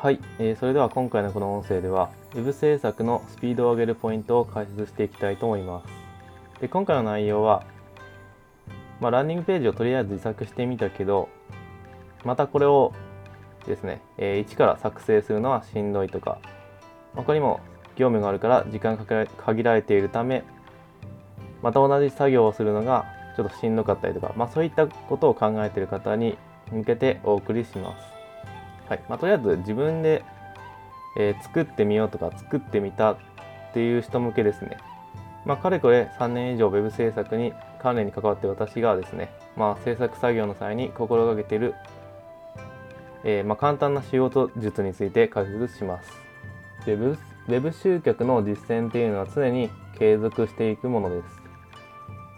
はい、えー、それでは今回のこの音声では Web 制作のスピードを上げるポイントを解説していきたいと思います。で今回の内容は、まあ、ランニングページをとりあえず自作してみたけどまたこれをですね、えー、一から作成するのはしんどいとか他にも業務があるから時間が限られているためまた同じ作業をするのがちょっとしんどかったりとか、まあ、そういったことを考えている方に向けてお送りします。はいまあ、とりあえず自分で、えー、作ってみようとか作ってみたっていう人向けですね。まあ、かれこれ3年以上 Web 制作に関連に関わって私がですね、まあ、制作作業の際に心がけている、えー、まあ、簡単な仕事術について解説します。Web, Web 集客の実践っていうのは常に継続していくものです。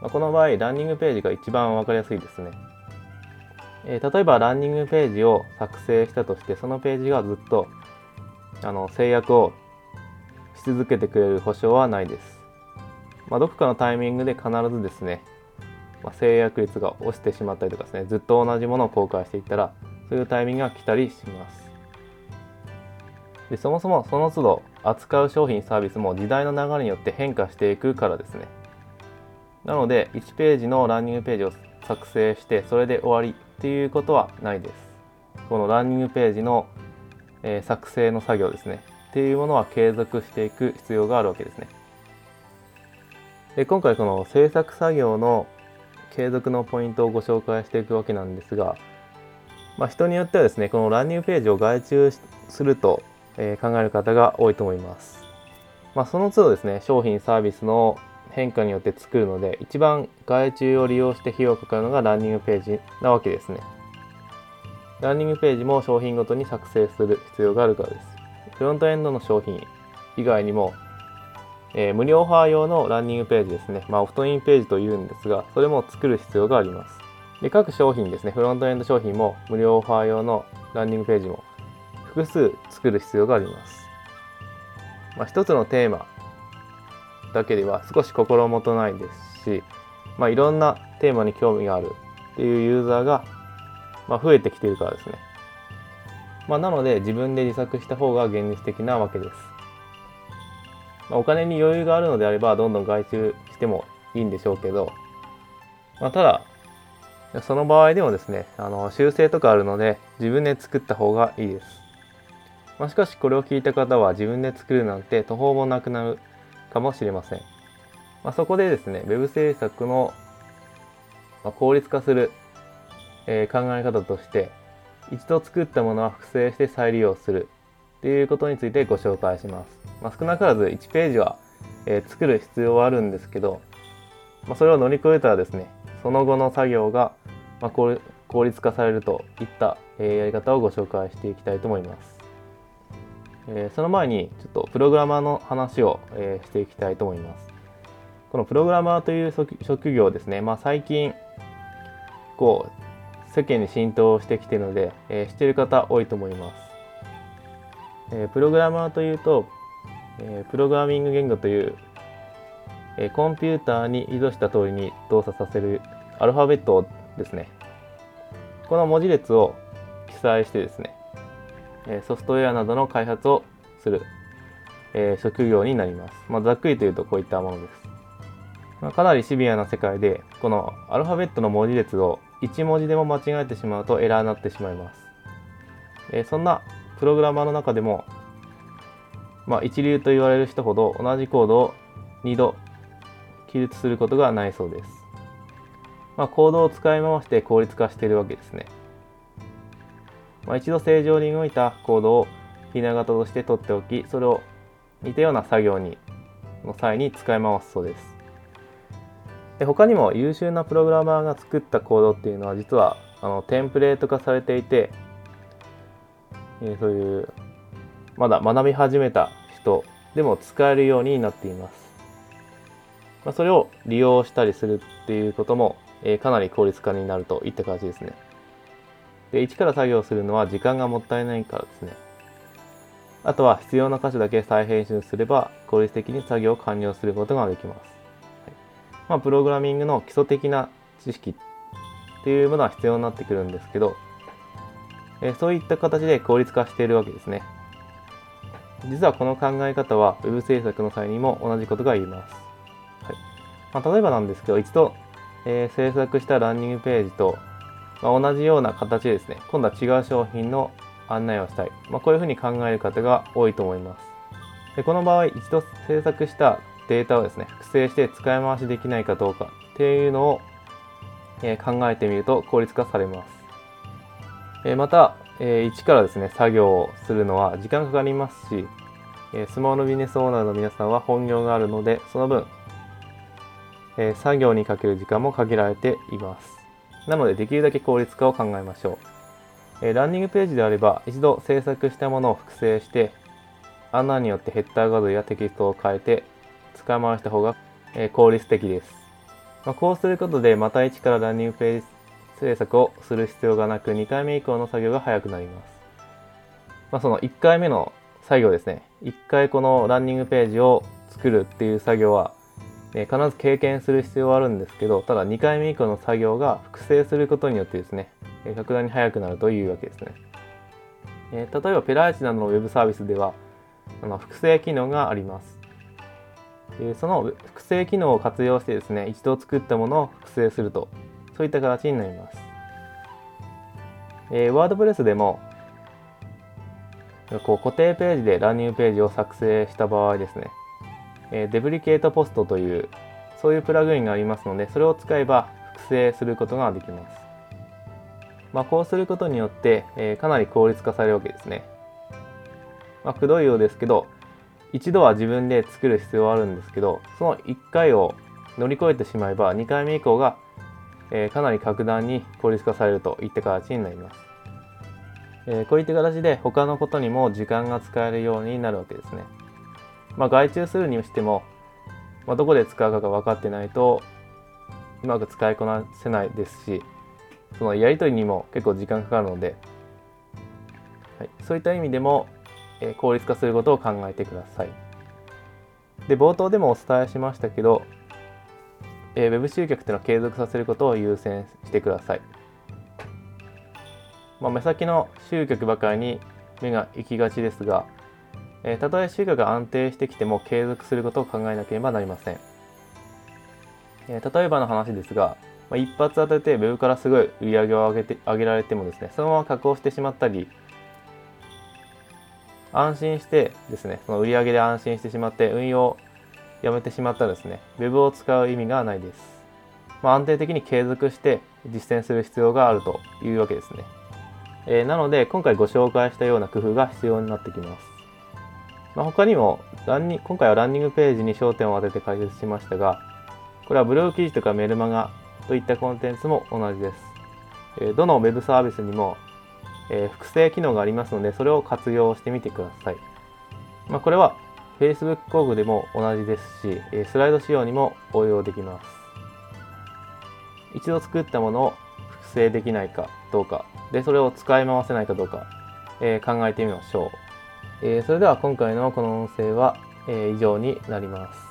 まあ、この場合、ランニングページが一番わかりやすいですね。えー、例えばランニングページを作成したとしてそのページがずっとあの制約をし続けてくれる保証はないです。まあ、どこかのタイミングで必ずですね、まあ、制約率が落ちてしまったりとかですねずっと同じものを公開していったらそういうタイミングが来たりします。でそもそもその都度扱う商品サービスも時代の流れによって変化していくからですね。なので1ページのランニングページを作成してそれで終わりっていうことはないです。このランニングページの、え、作成の作業ですね。っていうものは継続していく必要があるわけですね。で今回この制作作業の継続のポイントをご紹介していくわけなんですが、まあ、人によってはですねこのランニングページを外注すると、え、考える方が多いと思います。まあ、その都度ですね商品サービスの変化によって作るので一番外注を利用して費用がかかるのがランニングページなわけですね。ランニングページも商品ごとに作成する必要があるからです。フロントエンドの商品以外にも、えー、無料オファー用のランニングページですね、まあ、オフトインページというんですがそれも作る必要があります。で各商品ですね。フロントエンド商品も無料オファー用のランニングページも複数作る必要があります、まあ、一つのテーマ。だけでは少し心もとないですし、まあ、いろんなテーマに興味があるっていうユーザーが、まあ、増えてきているからですね。まあ、なので自分で自作した方が現実的なわけです。まあ、お金に余裕があるのであればどんどん外注してもいいんでしょうけど、まあ、ただその場合でもですねあの修正とかあるので自分で作った方がいいです。まあ、しかしこれを聞いた方は自分で作るなんて途方もなくなるかもしれません。まあ、そこでですね、Web 制作の効率化する、え、考え方として、一度作ったものは複製して再利用するっていうことについてご紹介します。まあ、少なからず1ページは、え、作る必要はあるんですけど、まあ、それを乗り越えたらですね、その後の作業が、ま、効率化されるといった、え、やり方をご紹介していきたいと思います。えー、その前にちょっとプログラマーの話を、えー、していきたいと思います。このプログラマーという職業ですね、まあ、最近こう世間に浸透してきているので、えー、知っている方多いと思います。え、プログラマーというと、え、プログラミング言語という、え、コンピューターに意図した通りに動作させるアルファベットですね。この文字列を記載してですね、ソフトウェアなどの開発をする、え職業になります。まあ、ざっくりというとこういったものです。まあ、かなりシビアな世界で、このアルファベットの文字列を1文字でも間違えてしまうとエラーになってしまいます。えそんなプログラマーの中でも、まあ、一流と言われる人ほど同じコードを2度記述することがないそうです。まあ、コードを使い回して効率化しているわけですね。まあ、一度正常に動いたコードをひな型として取っておきそれを似たような作業にの際に使い回すそうです。で他にも優秀なプログラマーが作ったコードっていうのは実はあのテンプレート化されていて、えー、そういうまだ学び始めた人でも使えるようになっています、まあ、それを利用したりするっていうことも、えー、かなり効率化になるといった形ですね。で、一から作業するのは時間がもったいないからですね。あとは必要な箇所だけ再編集すれば効率的に作業を完了することができます。はいまあ、プログラミングの基礎的な知識っていうものは必要になってくるんですけど、えそういった形で効率化しているわけですね。実はこの考え方は Web 制作の際にも同じことが言えます。はいまあ、例えばなんですけど、一度、えー、制作したランニングページと、まあ、同じような形でですね、今度は違う商品の案内をしたい。まあ、こういうふうに考える方が多いと思います。でこの場合、一度制作したデータをですね、複製して使い回しできないかどうかっていうのを、えー、考えてみると効率化されます。えー、また、えー、一からですね、作業をするのは時間かかりますし、えスマホのビジネスオーナーの皆さんは本業があるので、その分、え作業にかける時間も限られています。なので、できるだけ効率化を考えましょう。えランニングページであれば、一度制作したものを複製して、穴によってヘッダー画像やテキストを変えて使い回した方が、え効率的です。まあ、こうすることで、また一からランニングページ制作をする必要がなく、2回目以降の作業が早くなります。まあ、その1回目の作業ですね。1回このランニングページを作るっていう作業は、え必ず経験する必要はあるんですけど、ただ2回目以降の作業が複製することによってですね、え格段に速くなるというわけですね。え例えばペライチなどのウェブサービスでは、あの複製機能があります。その複製機能を活用してですね、一度作ったものを複製するとそういった形になります。え、ワードプレスでもこう固定ページでランニングページを作成した場合ですね、え、デブリケートポストというそういうプラグインがありますのでそれを使えば複製することができます。まあ、こうすることによって、え、かなり効率化されるわけですね。まあ、くどいようですけど一度は自分で作る必要はあるんですけどその1回を乗り越えてしまえば2回目以降がえ、かなり格段に効率化されるといった形になります。え、こういった形で他のことにも時間が使えるようになるわけですね。まあ、外注するにしても、まあ、どこで使うかが分かってないとうまく使いこなせないですしそのやり取りにも結構時間かかるので、はい、そういった意味でも、えー、効率化することを考えてください。で冒頭でもお伝えしましたけどえー、Web 集客っていうのは継続させることを優先してください。まあ、目先の集客ばかりに目が行きがちですが、え、たとえ集客が安定してきても継続することを考えなければなりません。え、例えばの話ですが、まあ、一発当てて Web からすごい売り上げを上げて上げられてもですね、そのまま加工してしまったり、安心してですね、その売り上げで安心してしまって運用をやめてしまったらですね、Web を使う意味がないです。まあ、安定的に継続して実践する必要があるというわけですね。えー、なので、今回ご紹介したような工夫が必要になってきます。まあ、他にもランニ、今回はランニングページに焦点を当てて解説しましたが、これはブログ記事とかメルマガといったコンテンツも同じです。えー、どの Web サービスにも、えー、複製機能がありますので、それを活用してみてください。まあ、これは Facebook 広告でも同じですし、えスライド仕様にも応用できます。一度作ったものを複製できないかどうか、で、それを使い回せないかどうか、え、考えてみましょう。えー、それでは今回のこの音声は、えー、以上になります。